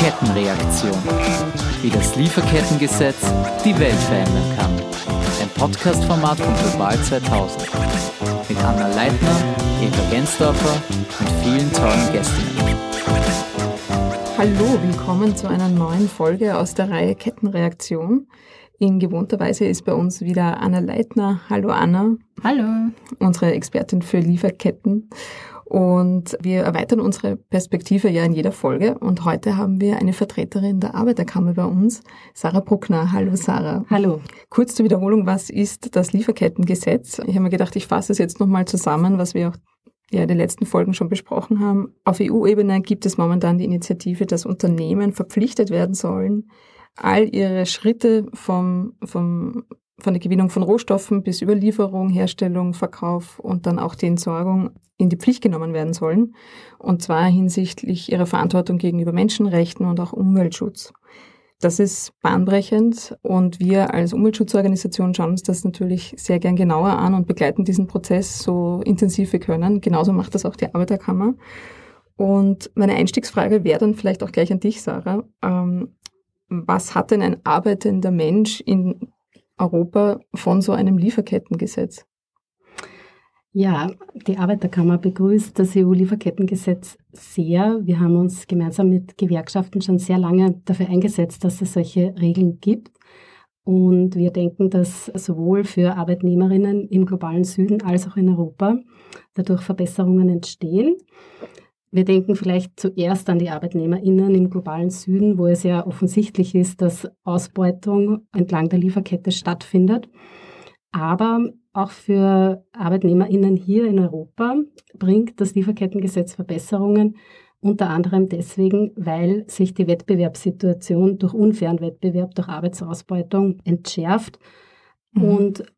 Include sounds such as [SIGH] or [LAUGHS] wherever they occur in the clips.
Kettenreaktion. Wie das Lieferkettengesetz die Welt verändern kann. Ein Podcast-Format von Global 2000. Mit Anna Leitner, Eva Gensdorfer und vielen tollen Gästinnen. Hallo, willkommen zu einer neuen Folge aus der Reihe Kettenreaktion. In gewohnter Weise ist bei uns wieder Anna Leitner. Hallo Anna. Hallo. Unsere Expertin für Lieferketten. Und wir erweitern unsere Perspektive ja in jeder Folge. Und heute haben wir eine Vertreterin der Arbeiterkammer bei uns, Sarah Bruckner. Hallo Sarah. Hallo. Kurz zur Wiederholung, was ist das Lieferkettengesetz? Ich habe mir gedacht, ich fasse es jetzt nochmal zusammen, was wir auch ja, in den letzten Folgen schon besprochen haben. Auf EU-Ebene gibt es momentan die Initiative, dass Unternehmen verpflichtet werden sollen, all ihre Schritte vom, vom von der Gewinnung von Rohstoffen bis Überlieferung, Herstellung, Verkauf und dann auch die Entsorgung in die Pflicht genommen werden sollen. Und zwar hinsichtlich ihrer Verantwortung gegenüber Menschenrechten und auch Umweltschutz. Das ist bahnbrechend und wir als Umweltschutzorganisation schauen uns das natürlich sehr gern genauer an und begleiten diesen Prozess so intensiv wir können. Genauso macht das auch die Arbeiterkammer. Und meine Einstiegsfrage wäre dann vielleicht auch gleich an dich, Sarah. Ähm, was hat denn ein arbeitender Mensch in Europa von so einem Lieferkettengesetz? Ja, die Arbeiterkammer begrüßt das EU-Lieferkettengesetz sehr. Wir haben uns gemeinsam mit Gewerkschaften schon sehr lange dafür eingesetzt, dass es solche Regeln gibt. Und wir denken, dass sowohl für Arbeitnehmerinnen im globalen Süden als auch in Europa dadurch Verbesserungen entstehen. Wir denken vielleicht zuerst an die ArbeitnehmerInnen im globalen Süden, wo es ja offensichtlich ist, dass Ausbeutung entlang der Lieferkette stattfindet. Aber auch für ArbeitnehmerInnen hier in Europa bringt das Lieferkettengesetz Verbesserungen, unter anderem deswegen, weil sich die Wettbewerbssituation durch unfairen Wettbewerb, durch Arbeitsausbeutung entschärft mhm. und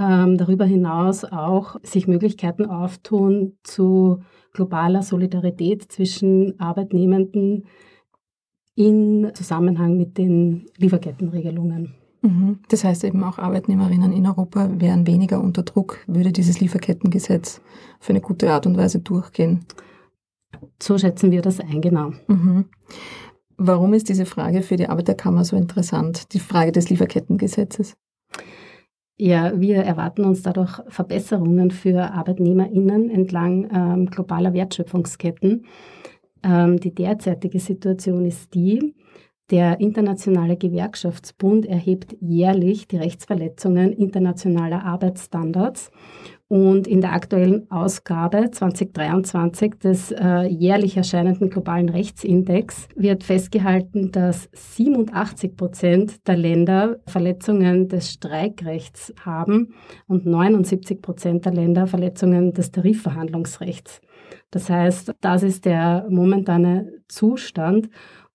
ähm, darüber hinaus auch sich Möglichkeiten auftun zu globaler Solidarität zwischen Arbeitnehmenden in Zusammenhang mit den Lieferkettenregelungen. Mhm. Das heißt eben auch Arbeitnehmerinnen in Europa wären weniger unter Druck, würde dieses Lieferkettengesetz für eine gute Art und Weise durchgehen. So schätzen wir das ein, genau. Mhm. Warum ist diese Frage für die Arbeiterkammer so interessant, die Frage des Lieferkettengesetzes? Ja, wir erwarten uns dadurch Verbesserungen für ArbeitnehmerInnen entlang ähm, globaler Wertschöpfungsketten. Ähm, die derzeitige Situation ist die, der Internationale Gewerkschaftsbund erhebt jährlich die Rechtsverletzungen internationaler Arbeitsstandards und in der aktuellen Ausgabe 2023 des äh, jährlich erscheinenden globalen Rechtsindex wird festgehalten, dass 87 Prozent der Länder Verletzungen des Streikrechts haben und 79 Prozent der Länder Verletzungen des Tarifverhandlungsrechts. Das heißt, das ist der momentane Zustand.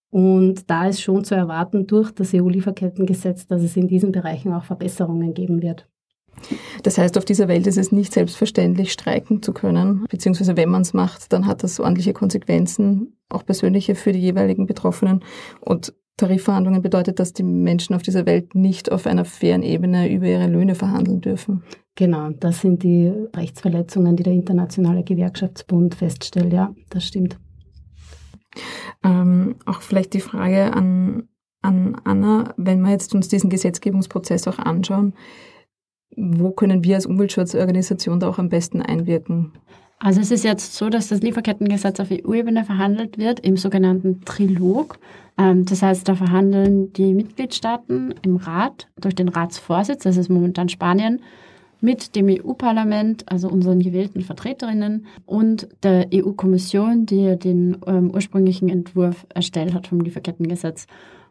Und da ist schon zu erwarten durch das EU-Lieferkettengesetz, dass es in diesen Bereichen auch Verbesserungen geben wird. Das heißt, auf dieser Welt ist es nicht selbstverständlich, streiken zu können, beziehungsweise wenn man es macht, dann hat das ordentliche Konsequenzen, auch persönliche für die jeweiligen Betroffenen. Und Tarifverhandlungen bedeutet, dass die Menschen auf dieser Welt nicht auf einer fairen Ebene über ihre Löhne verhandeln dürfen. Genau, das sind die Rechtsverletzungen, die der Internationale Gewerkschaftsbund feststellt. Ja, das stimmt. Ähm, auch vielleicht die Frage an, an Anna, wenn wir jetzt uns diesen Gesetzgebungsprozess auch anschauen, wo können wir als Umweltschutzorganisation da auch am besten einwirken? Also es ist jetzt so, dass das Lieferkettengesetz auf EU-Ebene verhandelt wird im sogenannten Trilog. Ähm, das heißt, da verhandeln die Mitgliedstaaten im Rat durch den Ratsvorsitz, das ist momentan Spanien, mit dem EU-Parlament, also unseren gewählten Vertreterinnen und der EU-Kommission, die den ähm, ursprünglichen Entwurf erstellt hat vom Lieferkettengesetz.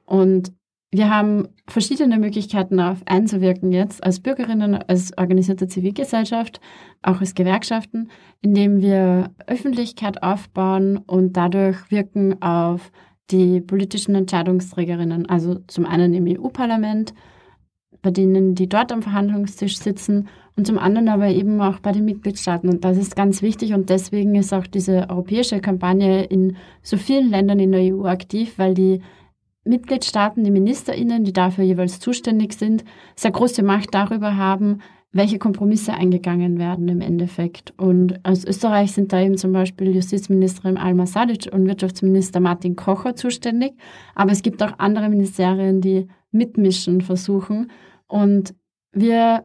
Und wir haben verschiedene Möglichkeiten darauf einzuwirken jetzt als Bürgerinnen, als organisierte Zivilgesellschaft, auch als Gewerkschaften, indem wir Öffentlichkeit aufbauen und dadurch wirken auf die politischen Entscheidungsträgerinnen, also zum einen im EU-Parlament, bei denen, die dort am Verhandlungstisch sitzen und zum anderen aber eben auch bei den Mitgliedstaaten. Und das ist ganz wichtig und deswegen ist auch diese europäische Kampagne in so vielen Ländern in der EU aktiv, weil die Mitgliedstaaten, die MinisterInnen, die dafür jeweils zuständig sind, sehr große Macht darüber haben, welche Kompromisse eingegangen werden im Endeffekt. Und aus Österreich sind da eben zum Beispiel Justizministerin Alma Sadic und Wirtschaftsminister Martin Kocher zuständig. Aber es gibt auch andere Ministerien, die mitmischen versuchen. Und wir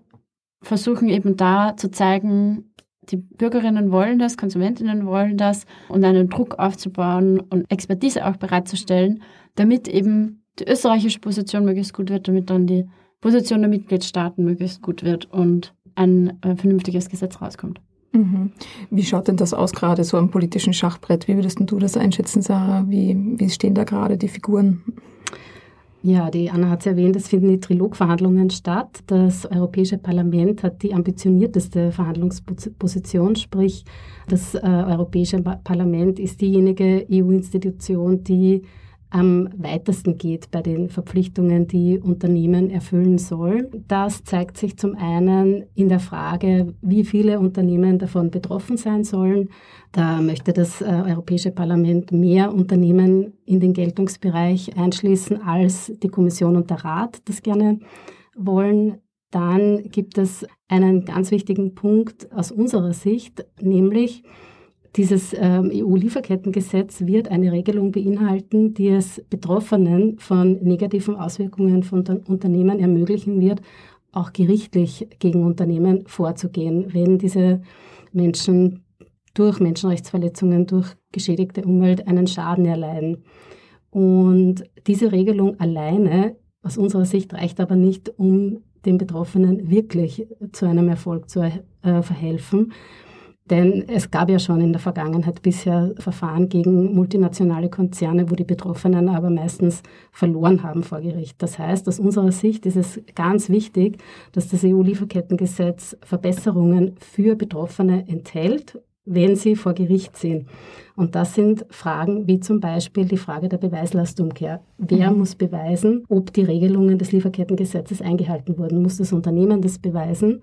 versuchen eben da zu zeigen, die Bürgerinnen wollen das, Konsumentinnen wollen das und einen Druck aufzubauen und Expertise auch bereitzustellen, damit eben die österreichische Position möglichst gut wird, damit dann die Position der Mitgliedstaaten möglichst gut wird und ein äh, vernünftiges Gesetz rauskommt. Mhm. Wie schaut denn das aus gerade so am politischen Schachbrett? Wie würdest du das einschätzen, Sarah? Wie, wie stehen da gerade die Figuren? Ja, die Anna hat es erwähnt, es finden die Trilogverhandlungen statt. Das Europäische Parlament hat die ambitionierteste Verhandlungsposition, sprich das äh, Europäische Parlament ist diejenige EU-Institution, die am weitesten geht bei den Verpflichtungen, die Unternehmen erfüllen sollen. Das zeigt sich zum einen in der Frage, wie viele Unternehmen davon betroffen sein sollen. Da möchte das äh, Europäische Parlament mehr Unternehmen in den Geltungsbereich einschließen, als die Kommission und der Rat das gerne wollen. Dann gibt es einen ganz wichtigen Punkt aus unserer Sicht, nämlich dieses ähm, EU-Lieferkettengesetz wird eine Regelung beinhalten, die es Betroffenen von negativen Auswirkungen von Unternehmen ermöglichen wird, auch gerichtlich gegen Unternehmen vorzugehen, wenn diese Menschen durch Menschenrechtsverletzungen, durch geschädigte Umwelt einen Schaden erleiden. Und diese Regelung alleine aus unserer Sicht reicht aber nicht, um den Betroffenen wirklich zu einem Erfolg zu äh, verhelfen. Denn es gab ja schon in der Vergangenheit bisher Verfahren gegen multinationale Konzerne, wo die Betroffenen aber meistens verloren haben vor Gericht. Das heißt, aus unserer Sicht ist es ganz wichtig, dass das EU-Lieferkettengesetz Verbesserungen für Betroffene enthält, wenn sie vor Gericht sind. Und das sind Fragen wie zum Beispiel die Frage der Beweislastumkehr. Wer mhm. muss beweisen, ob die Regelungen des Lieferkettengesetzes eingehalten wurden? Muss das Unternehmen das beweisen?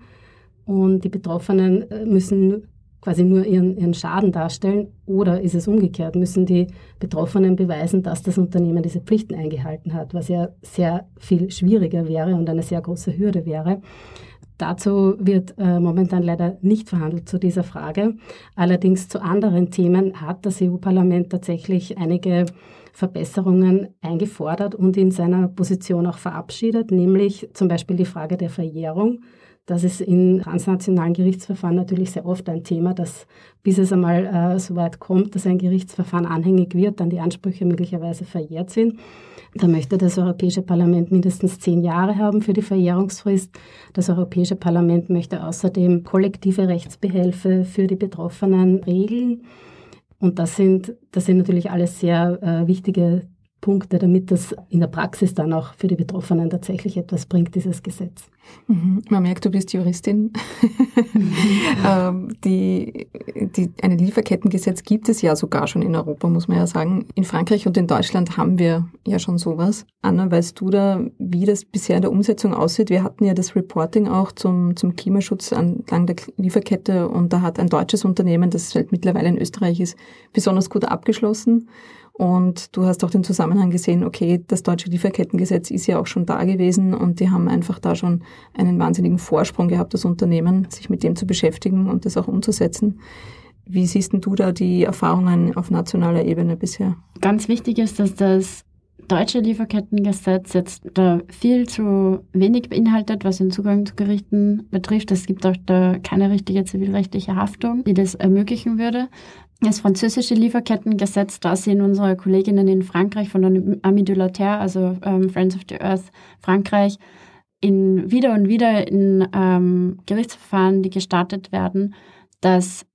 Und die Betroffenen äh, müssen quasi nur ihren, ihren Schaden darstellen oder ist es umgekehrt? Müssen die Betroffenen beweisen, dass das Unternehmen diese Pflichten eingehalten hat, was ja sehr viel schwieriger wäre und eine sehr große Hürde wäre. Dazu wird äh, momentan leider nicht verhandelt zu dieser Frage. Allerdings zu anderen Themen hat das EU-Parlament tatsächlich einige Verbesserungen eingefordert und in seiner Position auch verabschiedet, nämlich zum Beispiel die Frage der Verjährung. Das ist in transnationalen Gerichtsverfahren natürlich sehr oft ein Thema, dass bis es einmal äh, so weit kommt, dass ein Gerichtsverfahren anhängig wird, dann die Ansprüche möglicherweise verjährt sind. Da möchte das Europäische Parlament mindestens zehn Jahre haben für die Verjährungsfrist. Das Europäische Parlament möchte außerdem kollektive Rechtsbehelfe für die Betroffenen regeln. Und das sind, das sind natürlich alles sehr äh, wichtige Punkte, damit das in der Praxis dann auch für die Betroffenen tatsächlich etwas bringt, dieses Gesetz. Mhm. Man merkt, du bist Juristin. Mhm. [LAUGHS] ähm, die, die, ein Lieferkettengesetz gibt es ja sogar schon in Europa, muss man ja sagen. In Frankreich und in Deutschland haben wir ja schon sowas. Anna, weißt du da, wie das bisher in der Umsetzung aussieht? Wir hatten ja das Reporting auch zum, zum Klimaschutz entlang der Lieferkette und da hat ein deutsches Unternehmen, das halt mittlerweile in Österreich ist, besonders gut abgeschlossen. Und du hast auch den Zusammenhang gesehen, okay, das deutsche Lieferkettengesetz ist ja auch schon da gewesen und die haben einfach da schon einen wahnsinnigen Vorsprung gehabt, das Unternehmen, sich mit dem zu beschäftigen und das auch umzusetzen. Wie siehst du da die Erfahrungen auf nationaler Ebene bisher? Ganz wichtig ist, dass das deutsche Lieferkettengesetz jetzt da viel zu wenig beinhaltet, was den Zugang zu Gerichten betrifft. Es gibt auch da keine richtige zivilrechtliche Haftung, die das ermöglichen würde. Das französische Lieferkettengesetz, da sehen unsere Kolleginnen in Frankreich von der Ami de la Terre, also ähm, Friends of the Earth Frankreich, in, wieder und wieder in ähm, Gerichtsverfahren, die gestartet werden, dass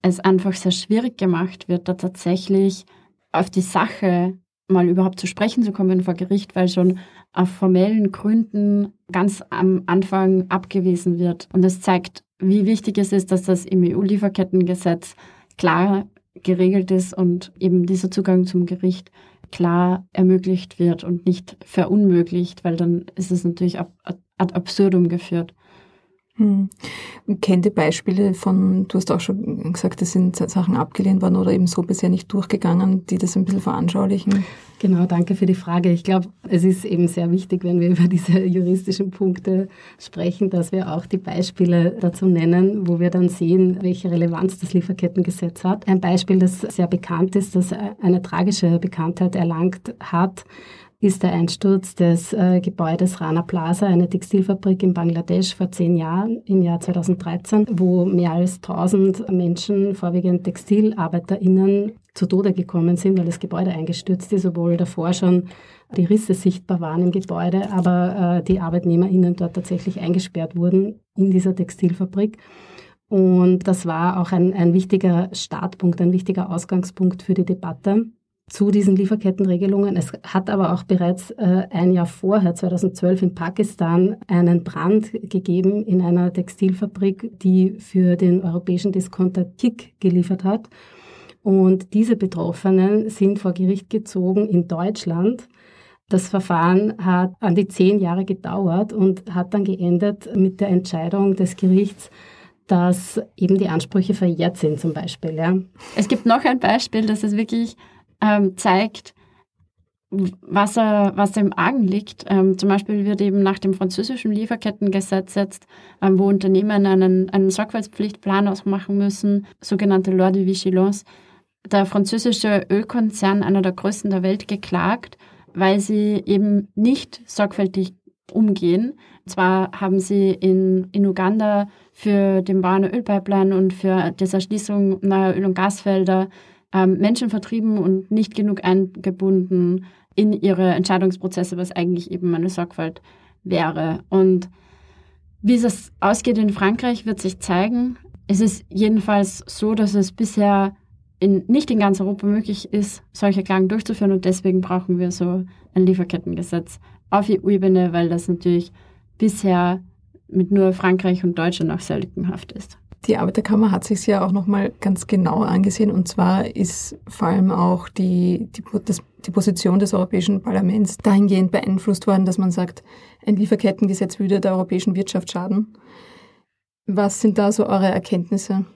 es einfach sehr schwierig gemacht wird, da tatsächlich auf die Sache mal überhaupt zu sprechen zu kommen vor Gericht, weil schon auf formellen Gründen ganz am Anfang abgewiesen wird. Und das zeigt, wie wichtig es ist, dass das im EU-Lieferkettengesetz klar geregelt ist und eben dieser Zugang zum Gericht klar ermöglicht wird und nicht verunmöglicht, weil dann ist es natürlich ad absurdum geführt. Hm. Kennt ihr Beispiele von, du hast auch schon gesagt, es sind Sachen abgelehnt worden oder eben so bisher nicht durchgegangen, die das ein bisschen veranschaulichen? Genau, danke für die Frage. Ich glaube, es ist eben sehr wichtig, wenn wir über diese [LAUGHS] juristischen Punkte sprechen, dass wir auch die Beispiele dazu nennen, wo wir dann sehen, welche Relevanz das Lieferkettengesetz hat. Ein Beispiel, das sehr bekannt ist, das eine tragische Bekanntheit erlangt hat, ist der Einsturz des äh, Gebäudes Rana Plaza, eine Textilfabrik in Bangladesch vor zehn Jahren, im Jahr 2013, wo mehr als 1000 Menschen, vorwiegend TextilarbeiterInnen, zu Tode gekommen sind, weil das Gebäude eingestürzt ist, obwohl davor schon die Risse sichtbar waren im Gebäude, aber äh, die ArbeitnehmerInnen dort tatsächlich eingesperrt wurden in dieser Textilfabrik. Und das war auch ein, ein wichtiger Startpunkt, ein wichtiger Ausgangspunkt für die Debatte zu diesen Lieferkettenregelungen. Es hat aber auch bereits äh, ein Jahr vorher, 2012 in Pakistan, einen Brand gegeben in einer Textilfabrik, die für den europäischen Discounter Kick geliefert hat. Und diese Betroffenen sind vor Gericht gezogen in Deutschland. Das Verfahren hat an die zehn Jahre gedauert und hat dann geendet mit der Entscheidung des Gerichts, dass eben die Ansprüche verjährt sind zum Beispiel. Ja. Es gibt noch ein Beispiel, das es wirklich ähm, zeigt, was, er, was im Argen liegt. Ähm, zum Beispiel wird eben nach dem französischen Lieferkettengesetz jetzt, ähm, wo Unternehmen einen, einen Sorgfaltspflichtplan ausmachen müssen, sogenannte Loi de Vigilance, der französische Ölkonzern, einer der größten der Welt, geklagt, weil sie eben nicht sorgfältig umgehen. Zwar haben sie in, in Uganda für den Bau einer Ölpipeline und für die Erschließung neuer Öl- und Gasfelder ähm, Menschen vertrieben und nicht genug eingebunden in ihre Entscheidungsprozesse, was eigentlich eben eine Sorgfalt wäre. Und wie es ausgeht in Frankreich, wird sich zeigen. Es ist jedenfalls so, dass es bisher in, nicht in ganz Europa möglich ist, solche Klagen durchzuführen und deswegen brauchen wir so ein Lieferkettengesetz auf EU-Ebene, weil das natürlich bisher mit nur Frankreich und Deutschland auch sehr lückenhaft ist. Die Arbeiterkammer hat sich ja auch nochmal ganz genau angesehen und zwar ist vor allem auch die, die, das, die Position des Europäischen Parlaments dahingehend beeinflusst worden, dass man sagt, ein Lieferkettengesetz würde der europäischen Wirtschaft schaden. Was sind da so eure Erkenntnisse?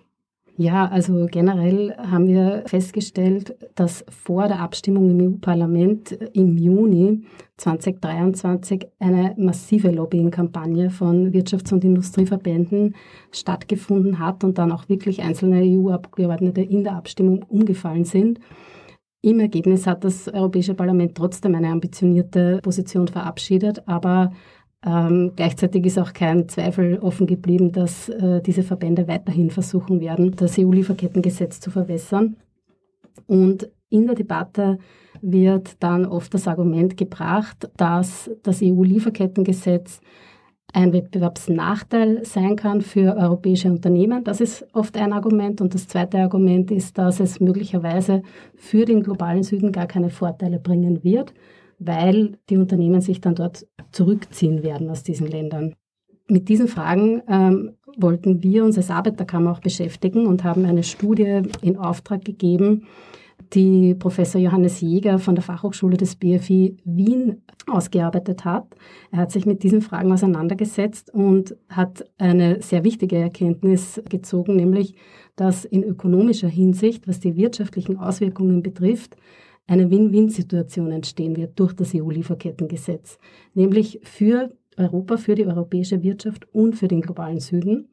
Ja, also generell haben wir festgestellt, dass vor der Abstimmung im EU-Parlament im Juni 2023 eine massive Lobbying-Kampagne von Wirtschafts- und Industrieverbänden stattgefunden hat und dann auch wirklich einzelne EU-Abgeordnete in der Abstimmung umgefallen sind. Im Ergebnis hat das Europäische Parlament trotzdem eine ambitionierte Position verabschiedet, aber ähm, gleichzeitig ist auch kein Zweifel offen geblieben, dass äh, diese Verbände weiterhin versuchen werden, das EU-Lieferkettengesetz zu verbessern. Und in der Debatte wird dann oft das Argument gebracht, dass das EU-Lieferkettengesetz ein Wettbewerbsnachteil sein kann für europäische Unternehmen. Das ist oft ein Argument. Und das zweite Argument ist, dass es möglicherweise für den globalen Süden gar keine Vorteile bringen wird weil die Unternehmen sich dann dort zurückziehen werden aus diesen Ländern. Mit diesen Fragen ähm, wollten wir uns als Arbeiterkammer auch beschäftigen und haben eine Studie in Auftrag gegeben, die Professor Johannes Jäger von der Fachhochschule des BFI Wien ausgearbeitet hat. Er hat sich mit diesen Fragen auseinandergesetzt und hat eine sehr wichtige Erkenntnis gezogen, nämlich, dass in ökonomischer Hinsicht, was die wirtschaftlichen Auswirkungen betrifft, eine Win-Win-Situation entstehen wird durch das EU-Lieferkettengesetz, nämlich für Europa, für die europäische Wirtschaft und für den globalen Süden.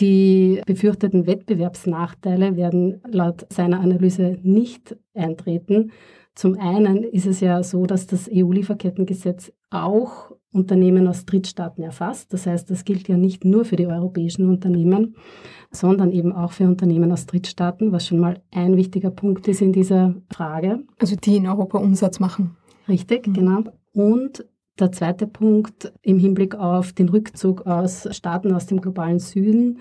Die befürchteten Wettbewerbsnachteile werden laut seiner Analyse nicht eintreten. Zum einen ist es ja so, dass das EU-Lieferkettengesetz auch Unternehmen aus Drittstaaten erfasst. Das heißt, das gilt ja nicht nur für die europäischen Unternehmen, sondern eben auch für Unternehmen aus Drittstaaten, was schon mal ein wichtiger Punkt ist in dieser Frage. Also die in Europa Umsatz machen. Richtig, mhm. genau. Und der zweite Punkt im Hinblick auf den Rückzug aus Staaten aus dem globalen Süden,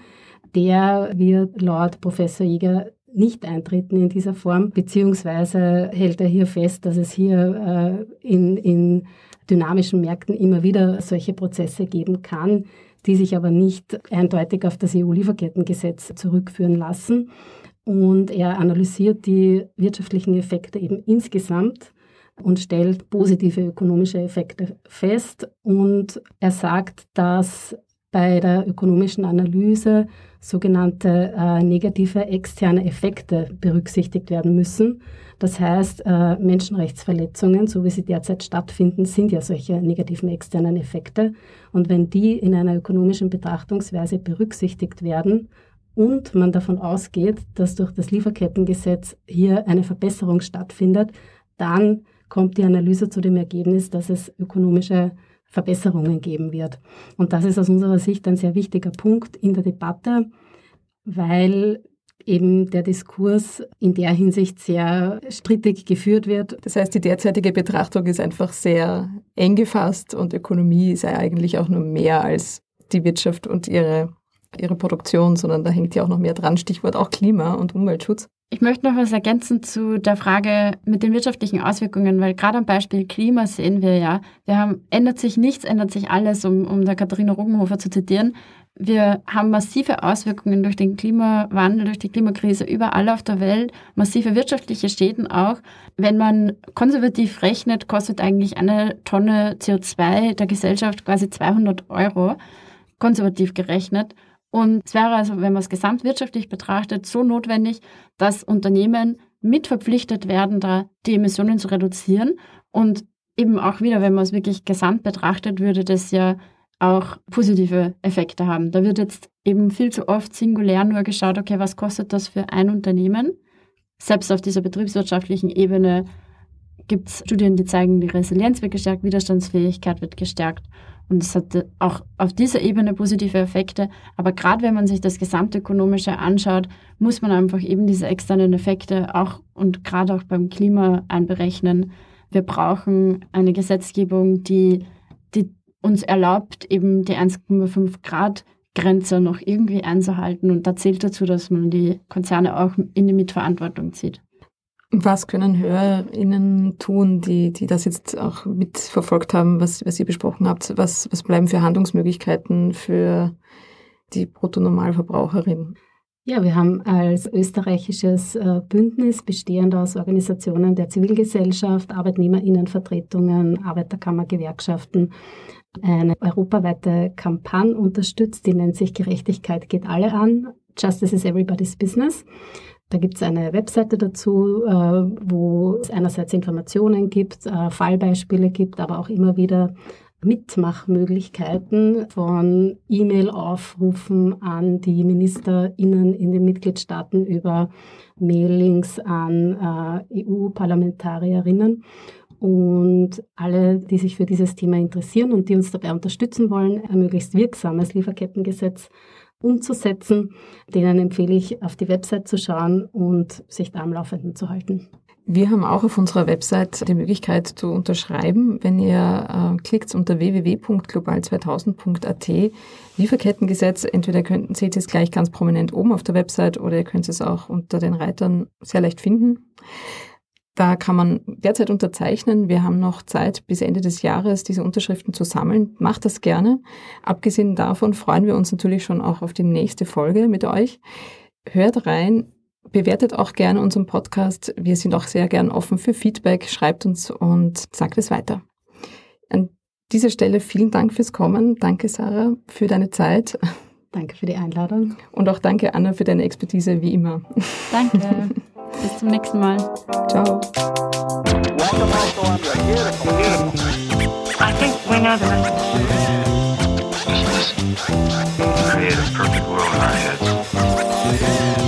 der wird laut Professor Jäger nicht eintreten in dieser Form, beziehungsweise hält er hier fest, dass es hier äh, in, in dynamischen Märkten immer wieder solche Prozesse geben kann, die sich aber nicht eindeutig auf das EU-Lieferkettengesetz zurückführen lassen. Und er analysiert die wirtschaftlichen Effekte eben insgesamt und stellt positive ökonomische Effekte fest. Und er sagt, dass bei der ökonomischen Analyse sogenannte äh, negative externe Effekte berücksichtigt werden müssen. Das heißt, äh, Menschenrechtsverletzungen, so wie sie derzeit stattfinden, sind ja solche negativen externen Effekte. Und wenn die in einer ökonomischen Betrachtungsweise berücksichtigt werden und man davon ausgeht, dass durch das Lieferkettengesetz hier eine Verbesserung stattfindet, dann kommt die Analyse zu dem Ergebnis, dass es ökonomische Verbesserungen geben wird. Und das ist aus unserer Sicht ein sehr wichtiger Punkt in der Debatte, weil eben der Diskurs in der Hinsicht sehr strittig geführt wird. Das heißt, die derzeitige Betrachtung ist einfach sehr eng gefasst und Ökonomie sei eigentlich auch nur mehr als die Wirtschaft und ihre, ihre Produktion, sondern da hängt ja auch noch mehr dran, Stichwort auch Klima und Umweltschutz. Ich möchte noch was ergänzen zu der Frage mit den wirtschaftlichen Auswirkungen, weil gerade am Beispiel Klima sehen wir ja, wir haben, ändert sich nichts, ändert sich alles, um, um der Katharina Ruggenhofer zu zitieren. Wir haben massive Auswirkungen durch den Klimawandel, durch die Klimakrise überall auf der Welt, massive wirtschaftliche Schäden auch. Wenn man konservativ rechnet, kostet eigentlich eine Tonne CO2 der Gesellschaft quasi 200 Euro, konservativ gerechnet. Und es wäre also, wenn man es gesamtwirtschaftlich betrachtet, so notwendig, dass Unternehmen mitverpflichtet werden, da die Emissionen zu reduzieren. Und eben auch wieder, wenn man es wirklich gesamt betrachtet, würde das ja auch positive Effekte haben. Da wird jetzt eben viel zu oft singulär nur geschaut, okay, was kostet das für ein Unternehmen? Selbst auf dieser betriebswirtschaftlichen Ebene gibt es Studien, die zeigen, die Resilienz wird gestärkt, Widerstandsfähigkeit wird gestärkt. Und es hat auch auf dieser Ebene positive Effekte. Aber gerade wenn man sich das Gesamtökonomische anschaut, muss man einfach eben diese externen Effekte auch und gerade auch beim Klima einberechnen. Wir brauchen eine Gesetzgebung, die, die uns erlaubt, eben die 1,5 Grad Grenze noch irgendwie einzuhalten. Und da zählt dazu, dass man die Konzerne auch in die Mitverantwortung zieht. Was können HörerInnen tun, die, die das jetzt auch mitverfolgt haben, was, was ihr besprochen habt? Was, was bleiben für Handlungsmöglichkeiten für die Bruttonormalverbraucherin? Ja, wir haben als österreichisches äh, Bündnis bestehend aus Organisationen der Zivilgesellschaft, Arbeitnehmerinnenvertretungen, Arbeiterkammergewerkschaften eine europaweite Kampagne unterstützt, die nennt sich Gerechtigkeit geht alle an. Justice is everybody's business. Da gibt es eine Webseite dazu, äh, wo es einerseits Informationen gibt, äh, Fallbeispiele gibt, aber auch immer wieder Mitmachmöglichkeiten von E-Mail-Aufrufen an die MinisterInnen in den Mitgliedstaaten über Mailings an äh, EU-Parlamentarierinnen. Und alle, die sich für dieses Thema interessieren und die uns dabei unterstützen wollen, ein möglichst wirksames Lieferkettengesetz umzusetzen. Denen empfehle ich, auf die Website zu schauen und sich da am Laufenden zu halten. Wir haben auch auf unserer Website die Möglichkeit zu unterschreiben, wenn ihr äh, klickt unter www.global2000.at Lieferkettengesetz. Entweder könnten, seht ihr es gleich ganz prominent oben auf der Website oder ihr könnt es auch unter den Reitern sehr leicht finden. Da kann man derzeit unterzeichnen. Wir haben noch Zeit bis Ende des Jahres, diese Unterschriften zu sammeln. Macht das gerne. Abgesehen davon freuen wir uns natürlich schon auch auf die nächste Folge mit euch. Hört rein, bewertet auch gerne unseren Podcast. Wir sind auch sehr gern offen für Feedback. Schreibt uns und sagt es weiter. An dieser Stelle vielen Dank fürs Kommen. Danke, Sarah, für deine Zeit. Danke für die Einladung. Und auch danke, Anna, für deine Expertise, wie immer. Danke. [LAUGHS] Bis zum nächsten Mal. Ciao. I think we know the. Just listen. Create a perfect world in our heads.